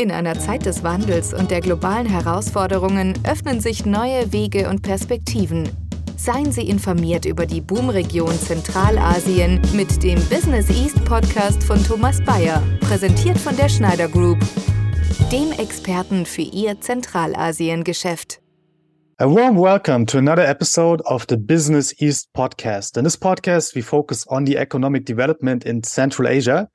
In einer Zeit des Wandels und der globalen Herausforderungen öffnen sich neue Wege und Perspektiven. Seien Sie informiert über die Boomregion Zentralasien mit dem Business East Podcast von Thomas Bayer, präsentiert von der Schneider Group, dem Experten für Ihr Zentralasien-Geschäft. A warm welcome to another episode of the Business East podcast. In this podcast, we focus on the economic development in Central Asia,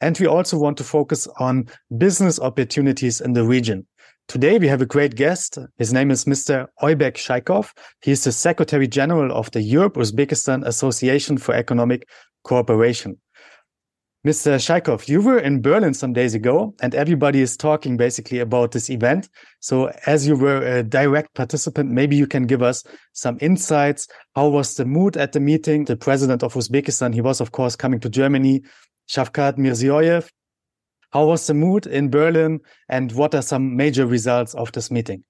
and we also want to focus on business opportunities in the region. Today, we have a great guest. His name is Mr. Oybek Shaykhov. He is the Secretary General of the Europe Uzbekistan Association for Economic Cooperation. Mr. Shaykhov, you were in Berlin some days ago, and everybody is talking basically about this event. So, as you were a direct participant, maybe you can give us some insights. How was the mood at the meeting? The president of Uzbekistan, he was, of course, coming to Germany, Shavkat Mirziyoyev. How was the mood in Berlin, and what are some major results of this meeting?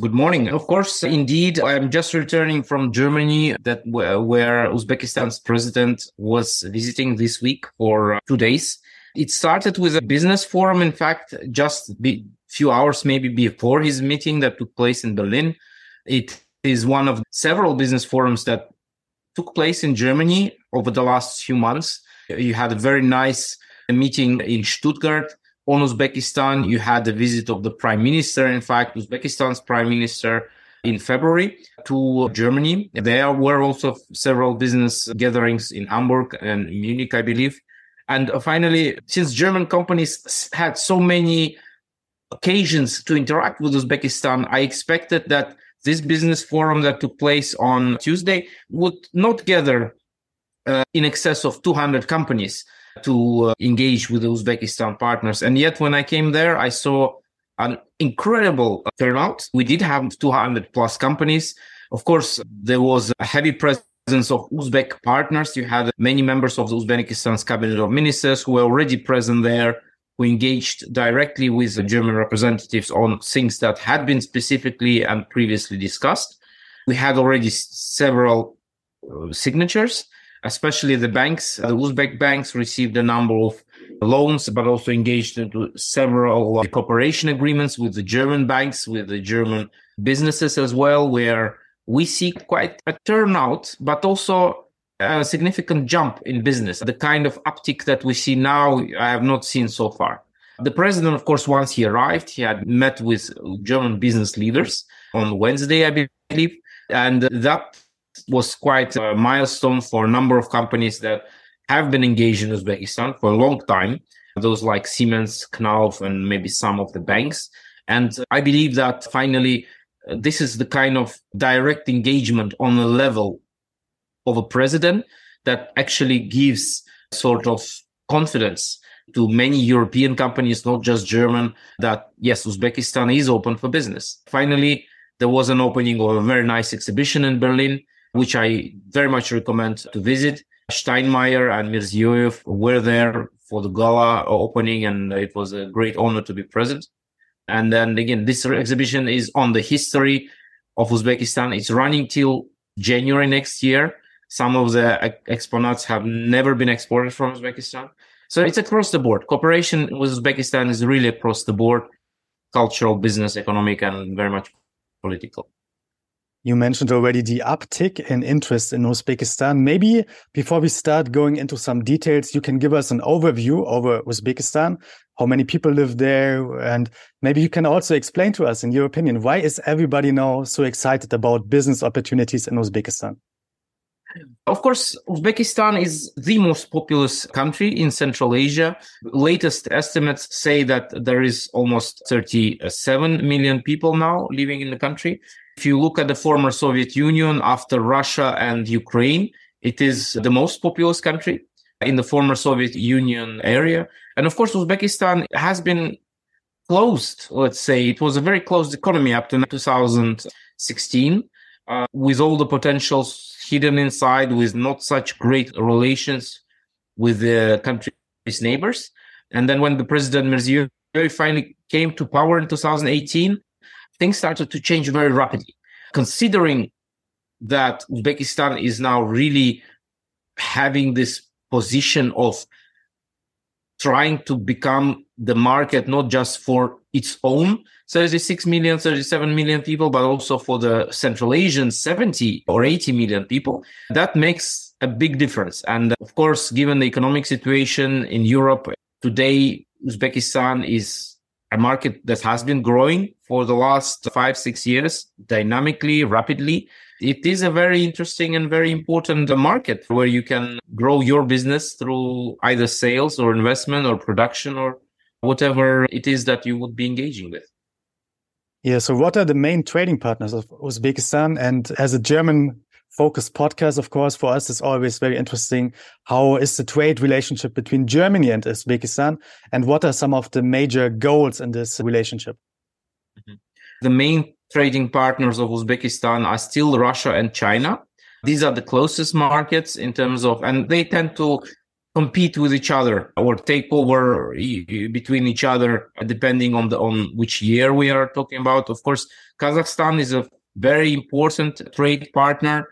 Good morning. Of course, indeed, I'm just returning from Germany that where Uzbekistan's president was visiting this week for two days. It started with a business forum. In fact, just a few hours maybe before his meeting that took place in Berlin. It is one of several business forums that took place in Germany over the last few months. You had a very nice meeting in Stuttgart on Uzbekistan. You had the visit of the prime minister, in fact, Uzbekistan's prime minister in February to Germany. There were also several business gatherings in Hamburg and Munich, I believe. And uh, finally, since German companies had so many occasions to interact with Uzbekistan, I expected that this business forum that took place on Tuesday would not gather uh, in excess of 200 companies to uh, engage with the Uzbekistan partners. And yet, when I came there, I saw an incredible turnout. We did have 200 plus companies. Of course, there was a heavy presence of Uzbek partners. You had many members of the Uzbekistan's cabinet of ministers who were already present there, who engaged directly with the German representatives on things that had been specifically and previously discussed. We had already several uh, signatures especially the banks. The Uzbek banks received a number of loans, but also engaged into several cooperation agreements with the German banks, with the German businesses as well, where we see quite a turnout, but also a significant jump in business. The kind of uptick that we see now, I have not seen so far. The president, of course, once he arrived, he had met with German business leaders on Wednesday, I believe. And that was quite a milestone for a number of companies that have been engaged in Uzbekistan for a long time. Those like Siemens, Knauf, and maybe some of the banks. And I believe that finally, uh, this is the kind of direct engagement on the level of a president that actually gives sort of confidence to many European companies, not just German, that yes, Uzbekistan is open for business. Finally, there was an opening of a very nice exhibition in Berlin which I very much recommend to visit. Steinmeier and Mirziyoyev were there for the gala opening, and it was a great honor to be present. And then again, this exhibition is on the history of Uzbekistan. It's running till January next year. Some of the exponents have never been exported from Uzbekistan. So it's across the board. Cooperation with Uzbekistan is really across the board, cultural, business, economic, and very much political. You mentioned already the uptick in interest in Uzbekistan. Maybe before we start going into some details, you can give us an overview over uh, Uzbekistan, how many people live there, and maybe you can also explain to us, in your opinion, why is everybody now so excited about business opportunities in Uzbekistan? Of course, Uzbekistan is the most populous country in Central Asia. Latest estimates say that there is almost 37 million people now living in the country. If you look at the former Soviet Union after Russia and Ukraine, it is the most populous country in the former Soviet Union area. And of course, Uzbekistan has been closed, let's say. It was a very closed economy up to 2016, uh, with all the potentials hidden inside, with not such great relations with the country's neighbors. And then when the president Mirziyoyev finally came to power in 2018, things started to change very rapidly. Considering that Uzbekistan is now really having this position of trying to become the market not just for its own 36 million, 37 million people, but also for the Central Asian 70 or 80 million people. That makes a big difference. And of course, given the economic situation in Europe today, Uzbekistan is a market that has been growing for the last five, six years dynamically, rapidly. It is a very interesting and very important market where you can grow your business through either sales or investment or production or whatever it is that you would be engaging with. Yeah. So what are the main trading partners of Uzbekistan? And as a German focused podcast, of course, for us, it's always very interesting. How is the trade relationship between Germany and Uzbekistan? And what are some of the major goals in this relationship? Mm-hmm. The main trading partners of Uzbekistan are still Russia and China. These are the closest markets in terms of, and they tend to compete with each other or take over between each other depending on the on which year we are talking about of course kazakhstan is a very important trade partner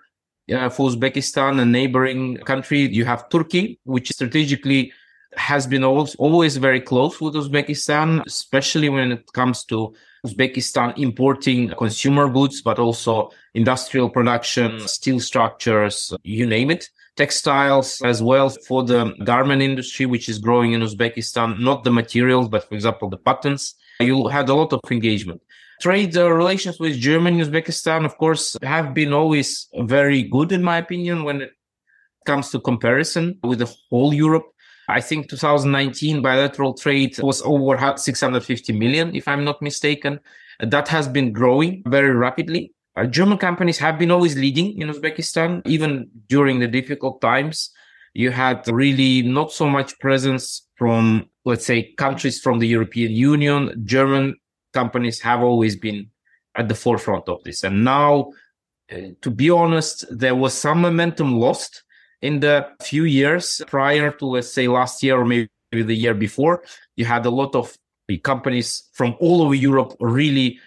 uh, for uzbekistan a neighboring country you have turkey which strategically has been always, always very close with uzbekistan especially when it comes to uzbekistan importing consumer goods but also industrial production steel structures you name it textiles as well for the garment industry, which is growing in Uzbekistan, not the materials, but for example, the patterns. You had a lot of engagement. Trade relations with Germany, and Uzbekistan, of course, have been always very good, in my opinion, when it comes to comparison with the whole Europe. I think 2019 bilateral trade was over 650 million, if I'm not mistaken. That has been growing very rapidly. Uh, German companies have been always leading in Uzbekistan, even during the difficult times. You had really not so much presence from, let's say, countries from the European Union. German companies have always been at the forefront of this. And now, uh, to be honest, there was some momentum lost in the few years prior to, let's say, last year or maybe the year before. You had a lot of companies from all over Europe really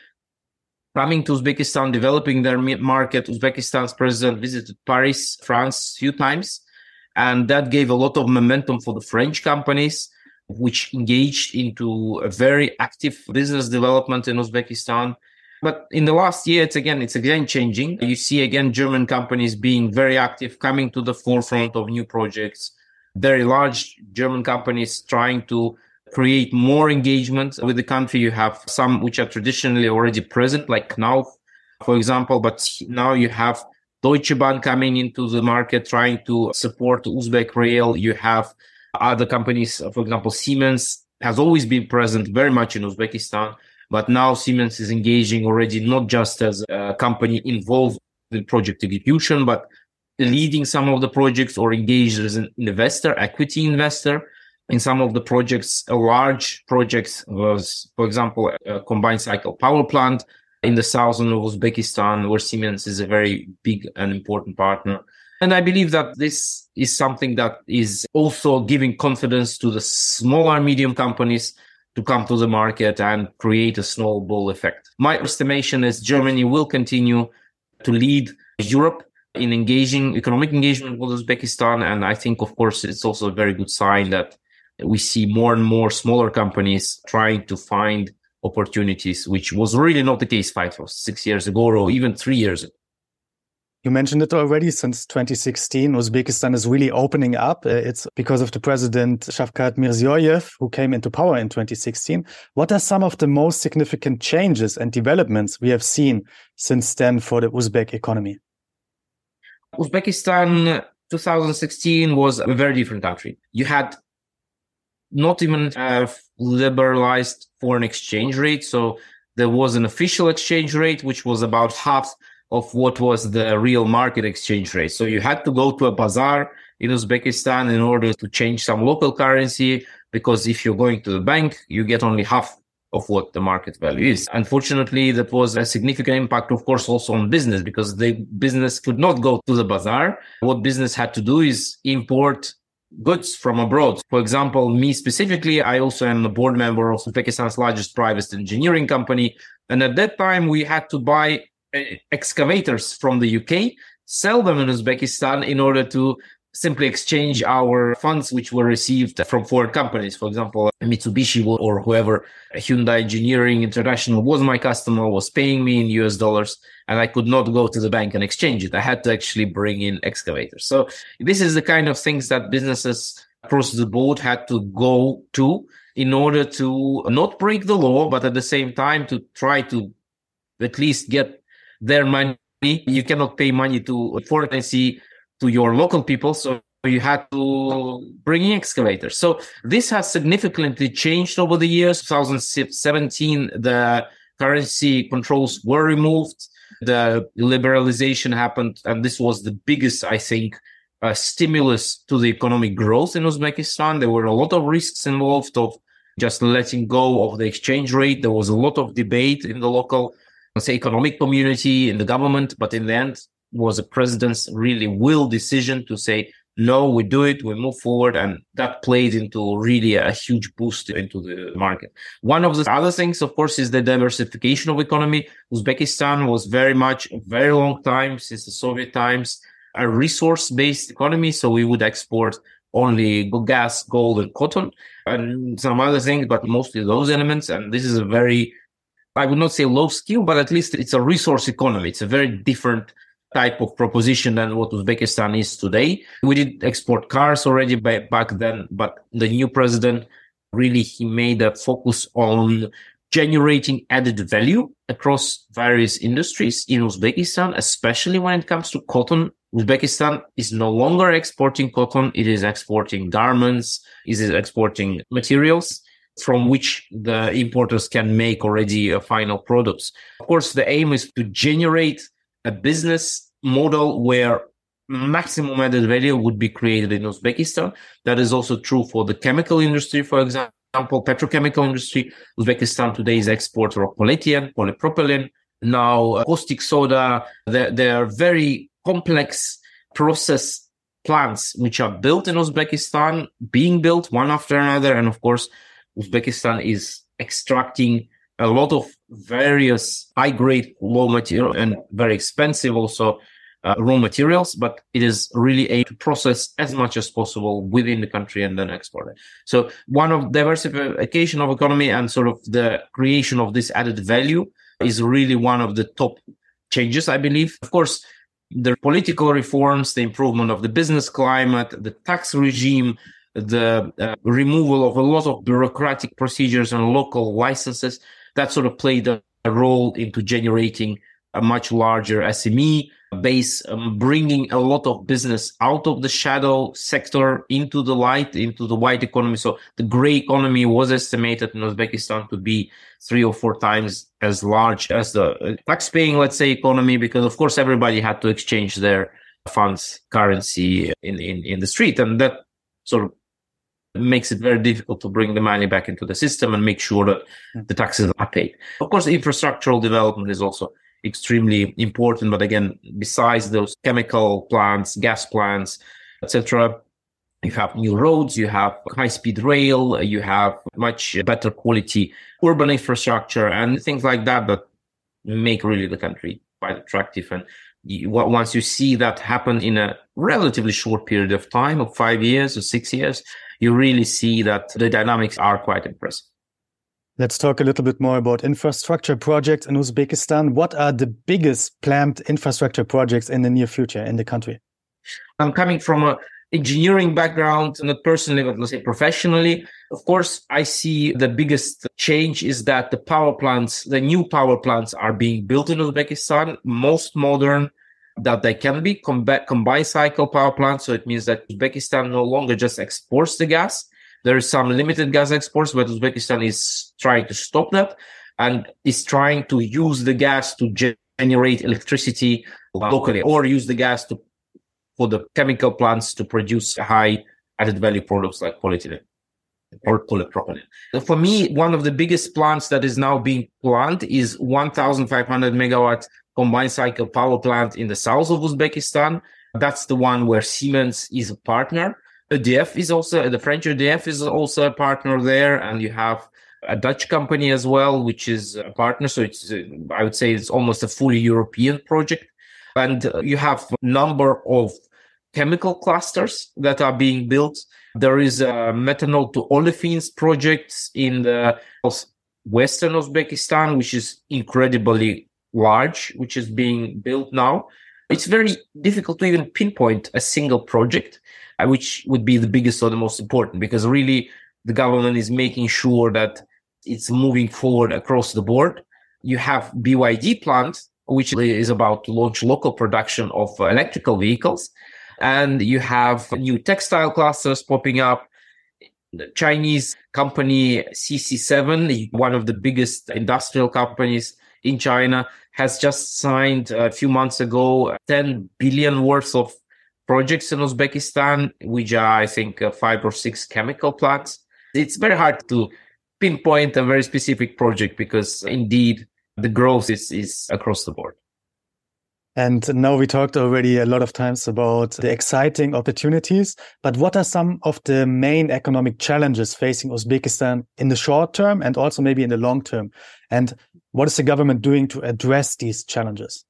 coming to Uzbekistan, developing their market. Uzbekistan's president visited Paris, France, a few times, and that gave a lot of momentum for the French companies, which engaged into a very active business development in Uzbekistan. But in the last year, it's again, it's again changing. You see again German companies being very active, coming to the forefront of new projects. Very large German companies trying to create more engagement with the country. You have some which are traditionally already present, like Knauf, for example, but now you have Deutsche Bahn coming into the market, trying to support Uzbek Rail. You have other companies, for example, Siemens has always been present very much in Uzbekistan, but now Siemens is engaging already not just as a company involved in project execution, but leading some of the projects or engaged as an investor, equity investor in some of the projects, a large projects was, for example, a combined cycle power plant in the southern of Uzbekistan, where Siemens is a very big and important partner. And I believe that this is something that is also giving confidence to the smaller medium companies to come to the market and create a snowball effect. My estimation is Germany will continue to lead Europe in engaging economic engagement with Uzbekistan. And I think, of course, it's also a very good sign that we see more and more smaller companies trying to find opportunities, which was really not the case five or six years ago, or even three years ago. You mentioned it already since 2016. Uzbekistan is really opening up. Uh, it's because of the president Shavkat Mirziyoyev, who came into power in 2016. What are some of the most significant changes and developments we have seen since then for the Uzbek economy? Uzbekistan 2016 was a very different country. You had not even have liberalized foreign exchange rate. So there was an official exchange rate, which was about half of what was the real market exchange rate. So you had to go to a bazaar in Uzbekistan in order to change some local currency, because if you're going to the bank, you get only half of what the market value is. Unfortunately, that was a significant impact, of course, also on business because the business could not go to the bazaar. What business had to do is import goods from abroad. For example, me specifically, I also am a board member of Uzbekistan's largest private engineering company. And at that time, we had to buy Eh, excavators from the UK, sell them in Uzbekistan in order to simply exchange our funds which were received from foreign companies. For example, Mitsubishi or whoever, Hyundai Engineering International was my customer, was paying me in US dollars, and I could not go to the bank and exchange it. I had to actually bring in excavators. So this is the kind of things that businesses across the board had to go to in order to not break the law, but at the same time to try to at least get their money. You cannot pay money to foreign currency to your local people. So you had to bring in excavators. So this has significantly changed over the years. 2017, the currency controls were removed. The liberalization happened. And this was the biggest, I think, uh, stimulus to the economic growth in Uzbekistan. There were a lot of risks involved of just letting go of the exchange rate. There was a lot of debate in the local, say, economic community, in the government. But in the end, was a president's really will decision to say, no, we do it, we move forward. And that played into really a huge boost into the market. One of the other things, of course, is the diversification of economy. Uzbekistan was very much a very long time since the Soviet times, a resource based economy. So we would export only gas, gold and cotton and some other things, but mostly those elements. And this is a very, I would not say low skill, but at least it's a resource economy. It's a very different type of proposition than what Uzbekistan is today. We did export cars already back then, but the new president really he made a focus on generating added value across various industries in Uzbekistan, especially when it comes to cotton. Uzbekistan is no longer exporting cotton. It is exporting garments. It is exporting materials from which the importers can make already a final products. Of course, the aim is to generate a business model where maximum added value would be created in Uzbekistan. That is also true for the chemical industry, for example, petrochemical industry. Uzbekistan today is exporter of polyethylene, polypropylene, now uh, caustic soda. There are very complex process plants which are built in Uzbekistan, being built one after another. And of course, Uzbekistan is extracting a lot of various high grade raw material and very expensive also uh, raw materials, but it is really a to process as much as possible within the country and then export it. So one of diversification of economy and sort of the creation of this added value is really one of the top changes, I believe. Of course, the political reforms, the improvement of the business climate, the tax regime, the uh, removal of a lot of bureaucratic procedures and local licenses that sort of played a, a role into generating a much larger SME base, um, bringing a lot of business out of the shadow sector into the light, into the white economy. So the gray economy was estimated in Uzbekistan to be three or four times as large as the uh, tax paying, let's say, economy, because of course everybody had to exchange their funds currency in, in, in the street. And that sort of makes it very difficult to bring the money back into the system and make sure that hmm. the taxes are paid. Of course, infrastructural development is also extremely important. But again, besides those chemical plants, gas plants, etc., you have new roads, you have high speed rail, you have much better quality urban infrastructure and things like that that make really the country quite attractive. And you, once you see that happen in a relatively short period of time of five years or six years, you really see that the dynamics are quite impressive. Let's talk a little bit more about infrastructure projects in Uzbekistan. What are the biggest planned infrastructure projects in the near future in the country? I'm coming from an engineering background, not personally, but let's say professionally. Of course, I see the biggest change is that the power plants, the new power plants are being built in Uzbekistan, most modern that they can be combined cycle power plants. So it means that Uzbekistan no longer just exports the gas, there is some limited gas exports, but Uzbekistan is trying to stop that and is trying to use the gas to generate electricity locally or use the gas to for the chemical plants to produce high added value products like polyethylene or polypropylene. For me, one of the biggest plants that is now being planned is 1,500 megawatt combined cycle power plant in the south of Uzbekistan. That's the one where Siemens is a partner. EDF is also the French EDF is also a partner there, and you have a Dutch company as well, which is a partner. So it's I would say it's almost a fully European project, and you have a number of chemical clusters that are being built. There is a methanol to olefins projects in the western Uzbekistan, which is incredibly large, which is being built now. It's very difficult to even pinpoint a single project, uh, which would be the biggest or the most important, because really the government is making sure that it's moving forward across the board. You have BYD plant, which is about to launch local production of electrical vehicles. And you have new textile clusters popping up. The Chinese company CC7, one of the biggest industrial companies in China, has just signed a few months ago 10 billion worth of projects in Uzbekistan, which are, I think, uh, five or six chemical plants. It's very hard to pinpoint a very specific project because indeed the growth is, is across the board. And now we talked already a lot of times about the exciting opportunities, but what are some of the main economic challenges facing Uzbekistan in the short term and also maybe in the long term? And what is the government doing to address these challenges?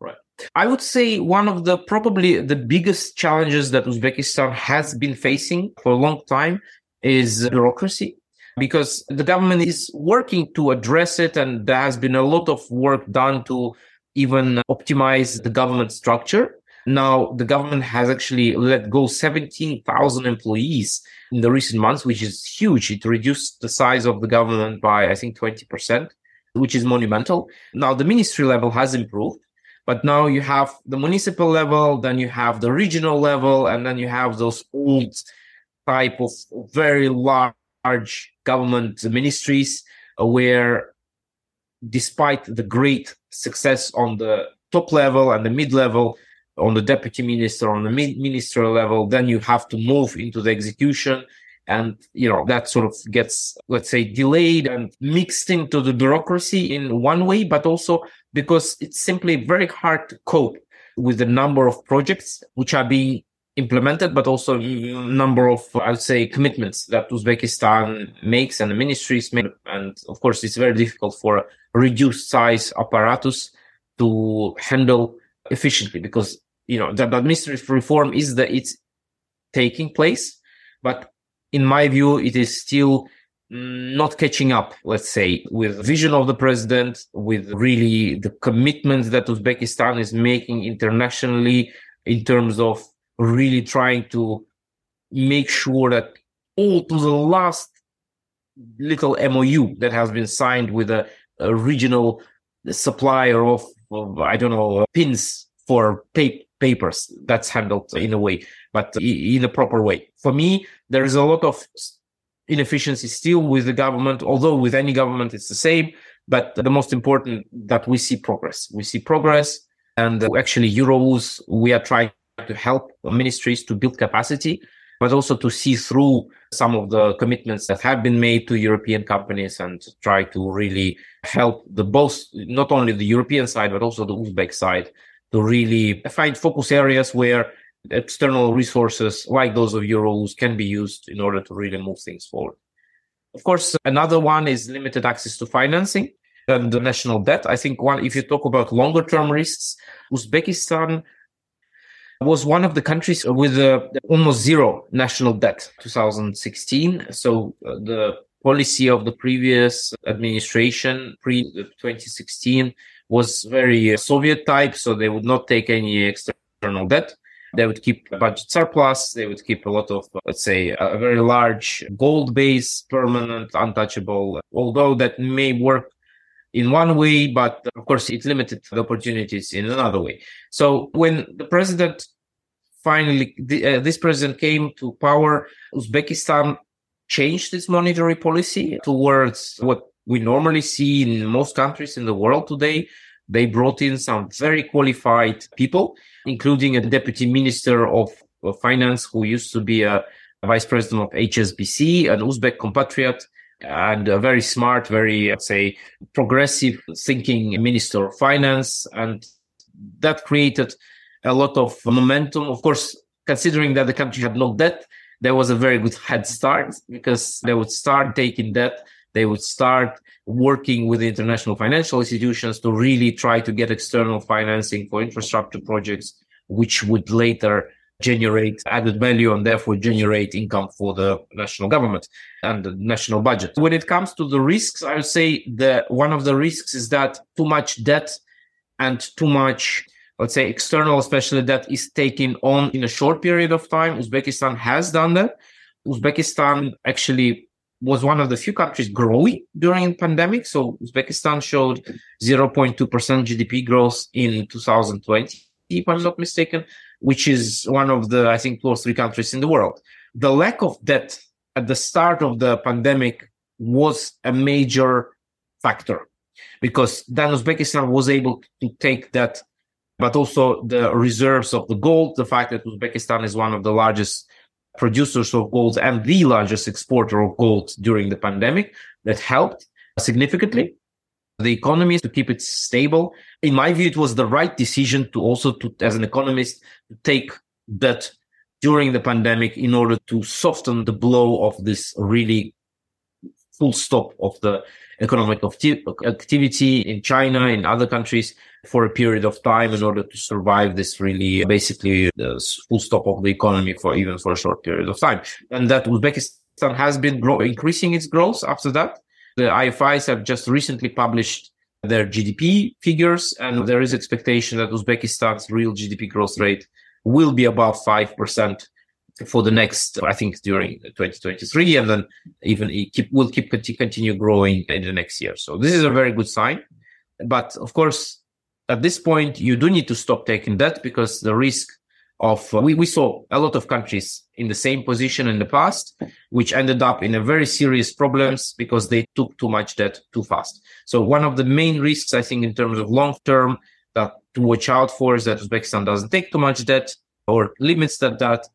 Right. I would say one of the probably the biggest challenges that Uzbekistan has been facing for a long time is bureaucracy because the government is working to address it and there has been a lot of work done to even optimize the government structure. Now, the government has actually let go 17,000 employees in the recent months, which is huge. It reduced the size of the government by, I think, 20%, which is monumental. Now, the ministry level has improved, but now you have the municipal level, then you have the regional level, and then you have those old type of very large government ministries uh, where despite the great success on the top level and the mid level, on the deputy minister, on the ministerial level, then you have to move into the execution. And, you know, that sort of gets, let's say, delayed and mixed into the bureaucracy in one way, but also because it's simply very hard to cope with the number of projects which are being implemented, but also number of, I would say, commitments that Uzbekistan makes and the ministries make. And of course, it's very difficult for reduced size apparatus to handle efficiently because, you know, the administrative reform is that it's taking place. But in my view, it is still mm, not catching up, let's say, with vision of the president, with really the commitments that Uzbekistan is making internationally in terms of really trying to make sure that all to the last little MOU that has been signed with a, a regional supplier of, of, I don't know, uh, pins for pa- papers that's handled in a way, but in a proper way. For me, there is a lot of inefficiency still with the government, although with any government it's the same. But the most important that we see progress. We see progress and uh, actually EUROUZ, we are trying to help ministries to build capacity, but also to see through some of the commitments that have been made to European companies and try to really help the both, not only the European side, but also the Uzbek side to really find focus areas where external resources like those of EUROUZ can be used in order to really move things forward. Of course, another one is limited access to financing and the national debt. I think one, if you talk about longer term risks, Uzbekistan was one of the countries with uh, almost zero national debt 2016 so uh, the policy of the previous administration pre 2016 was very uh, soviet type so they would not take any external debt. They would keep a budget surplus. They would keep a lot of let's say a very large gold base permanent untouchable although that may work in one way, but of course it limited the opportunities in another way. So when the president finally, the, uh, this president came to power, Uzbekistan changed its monetary policy towards what we normally see in most countries in the world today. They brought in some very qualified people, including a deputy minister of, finance who used to be a vice president of HSBC, an Uzbek compatriot and a very smart, very, say, progressive thinking minister of finance. And that created a lot of momentum. Of course, considering that the country had no debt, there was a very good head start because they would start taking debt. They would start working with international financial institutions to really try to get external financing for infrastructure projects, which would later generate added value and therefore generate income for the national government and the national budget. When it comes to the risks, I would say that one of the risks is that too much debt and too much, let's say, external, especially debt is taken on in a short period of time. Uzbekistan has done that. Uzbekistan actually was one of the few countries growing during the pandemic. So Uzbekistan showed 0.2% GDP growth in 2020, if I'm not mistaken which is one of the, I think, or three countries in the world. The lack of debt at the start of the pandemic was a major factor because then Uzbekistan was able to take that, but also the reserves of the gold, the fact that Uzbekistan is one of the largest producers of gold and the largest exporter of gold during the pandemic that helped significantly the economy to keep it stable. In my view, it was the right decision to also to, as an economist, to take that during the pandemic in order to soften the blow of this really full stop of the economic activity in China, in other countries for a period of time in order to survive this really basically the full stop of the economy for even for a short period of time. And that Uzbekistan has been grow- increasing its growth after that. The IFIs have just recently published their GDP figures, and there is expectation that Uzbekistan's real GDP growth rate will be above 5% for the next, I think, during 2023, and then even keep, will keep continue growing in the next year. So this is a very good sign. But of course, at this point, you do need to stop taking debt because the risk of uh, we, we saw a lot of countries in the same position in the past which ended up in a very serious problems because they took too much debt too fast. So one of the main risks i think in terms of long term that to watch out for is that uzbekistan doesn't take too much debt or limits that debt.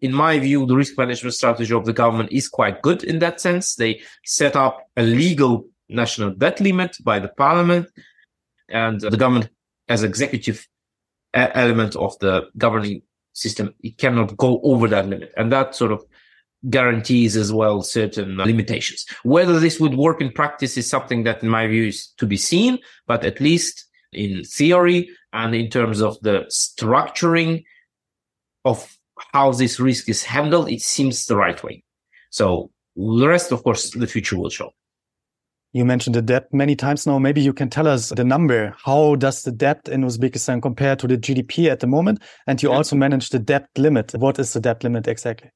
In my view the risk management strategy of the government is quite good in that sense. They set up a legal national debt limit by the parliament and the government as executive element of the governing system, it cannot go over that limit. And that sort of guarantees as well certain limitations. Whether this would work in practice is something that in my view is to be seen, but at least in theory and in terms of the structuring of how this risk is handled, it seems the right way. So the rest, of course, the future will show. You mentioned the debt many times now. Maybe you can tell us the number. How does the debt in Uzbekistan compare to the GDP at the moment? And you also manage the debt limit. What is the debt limit exactly?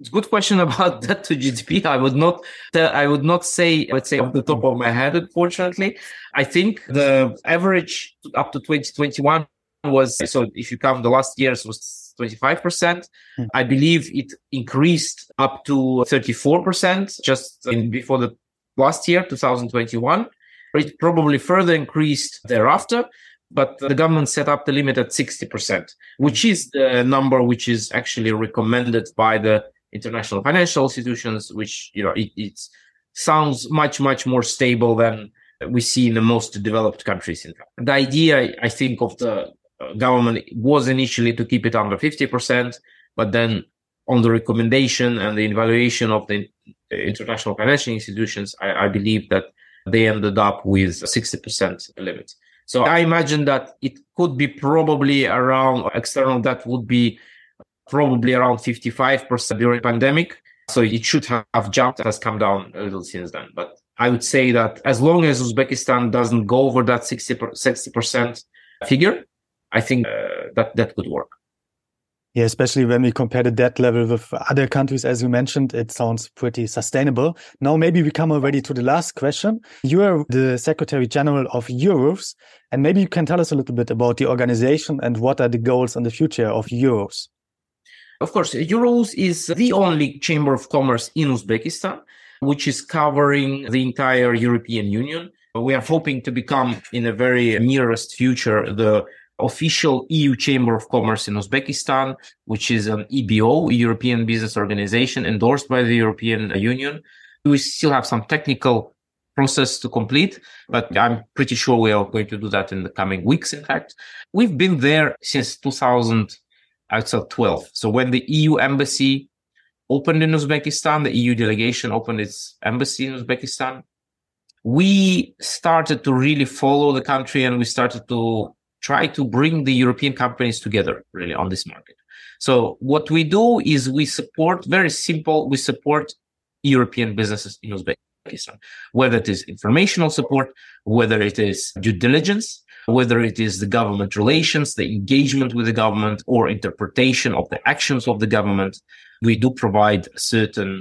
It's a good question about debt to GDP. I would not, I would not say, let's say off the top of my head, unfortunately. I think the average up to 2021 was, so if you count the last years was 25%. Hmm. I believe it increased up to 34% just in, before the last year, 2021. It probably further increased thereafter, but the government set up the limit at 60%, which is the number which is actually recommended by the international financial institutions, which, you know, it, it sounds much, much more stable than we see in the most developed countries. The idea, I think, of the uh, government was initially to keep it under 50%, but then on the recommendation and the evaluation of the international financial institutions, I, I believe that they ended up with 60% limit. So I imagine that it could be probably around external debt would be probably around 55% during pandemic. So it should have jumped, has come down a little since then. But I would say that as long as Uzbekistan doesn't go over that 60, 60% figure, I think uh, that that could work. Yeah, especially when we compare the debt level with other countries, as you mentioned, it sounds pretty sustainable. Now, maybe we come already to the last question. You are the Secretary General of EUROUZ, and maybe you can tell us a little bit about the organization and what are the goals and the future of EUROUZ. Of course, EUROUZ is the only chamber of commerce in Uzbekistan, which is covering the entire European Union. We are hoping to become, in the very nearest future, the official EU Chamber of Commerce in Uzbekistan, which is an EBO, European Business Organization, endorsed by the European Union. We still have some technical process to complete, but I'm pretty sure we are going to do that in the coming weeks. In fact, we've been there since 2012. So when the EU embassy opened in Uzbekistan, the EU delegation opened its embassy in Uzbekistan. We started to really follow the country and we started to try to bring the European companies together really on this market. So what we do is we support very simple. We support European businesses in Uzbekistan, whether it is informational support, whether it is due diligence, whether it is the government relations, the engagement with the government or interpretation of the actions of the government. We do provide certain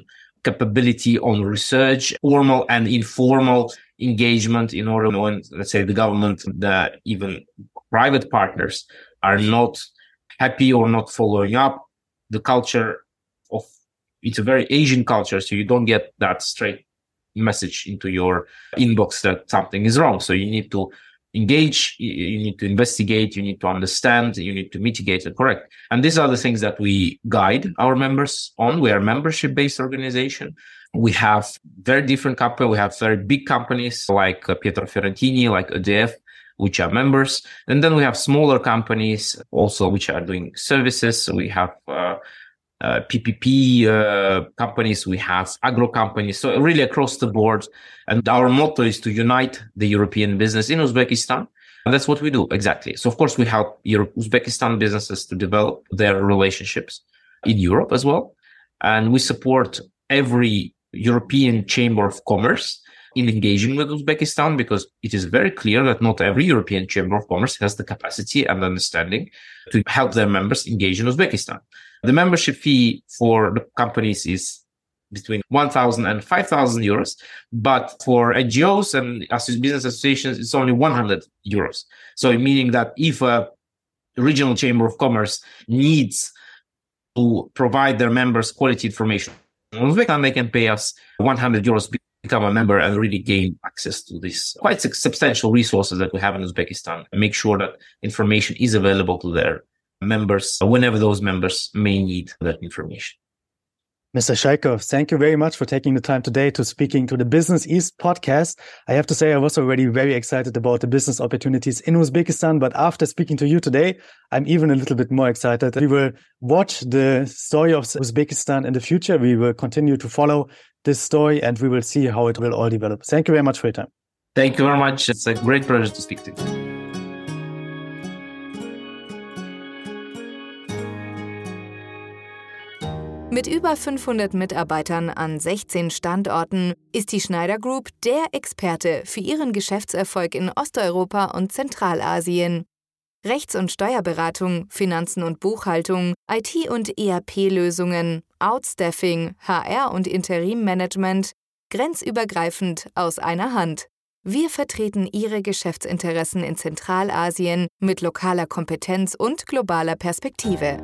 capability on research, formal and informal engagement in order when, let's say, the government, the even private partners are not happy or not following up. The culture of it's a very Asian culture, so you don't get that straight message into your inbox that something is wrong. So you need to engage, you need to investigate, you need to understand, you need to mitigate and correct. And these are the things that we guide our members on. We are a membership based organization. We have very different companies. We have very big companies like uh, Pietro Fiorentini, like EDF, which are members. And then we have smaller companies also, which are doing services. We have, uh, uh, PPP uh, companies, we have agro companies, so really across the board. And our motto is to unite the European business in Uzbekistan. And that's what we do exactly. So of course we help Europe, Uzbekistan businesses to develop their relationships in Europe as well. And we support every European Chamber of Commerce in engaging with Uzbekistan because it is very clear that not every European Chamber of Commerce has the capacity and understanding to help their members engage in Uzbekistan. The membership fee for the companies is between 1,000 and 5,000 euros. But for NGOs and business associations, it's only 100 euros. So meaning that if a regional chamber of commerce needs to provide their members quality information on Uzbekistan, they can pay us 100 euros to become a member and really gain access to these quite substantial resources that we have in Uzbekistan and make sure that information is available to their members whenever those members may need that information. Mr. Shaykhov, thank you very much for taking the time today to speaking to the Business East podcast. I have to say, I was already very excited about the business opportunities in Uzbekistan, but after speaking to you today, I'm even a little bit more excited. We will watch the story of Uzbekistan in the future. We will continue to follow this story and we will see how it will all develop. Thank you very much for your time. Thank you very much. It's a great pleasure to speak to you. Mit über 500 Mitarbeitern an 16 Standorten ist die Schneider Group der Experte für ihren Geschäftserfolg in Osteuropa und Zentralasien. Rechts- und Steuerberatung, Finanzen und Buchhaltung, IT- und ERP-Lösungen, Outstaffing, HR- und Interimmanagement, grenzübergreifend aus einer Hand. Wir vertreten Ihre Geschäftsinteressen in Zentralasien mit lokaler Kompetenz und globaler Perspektive.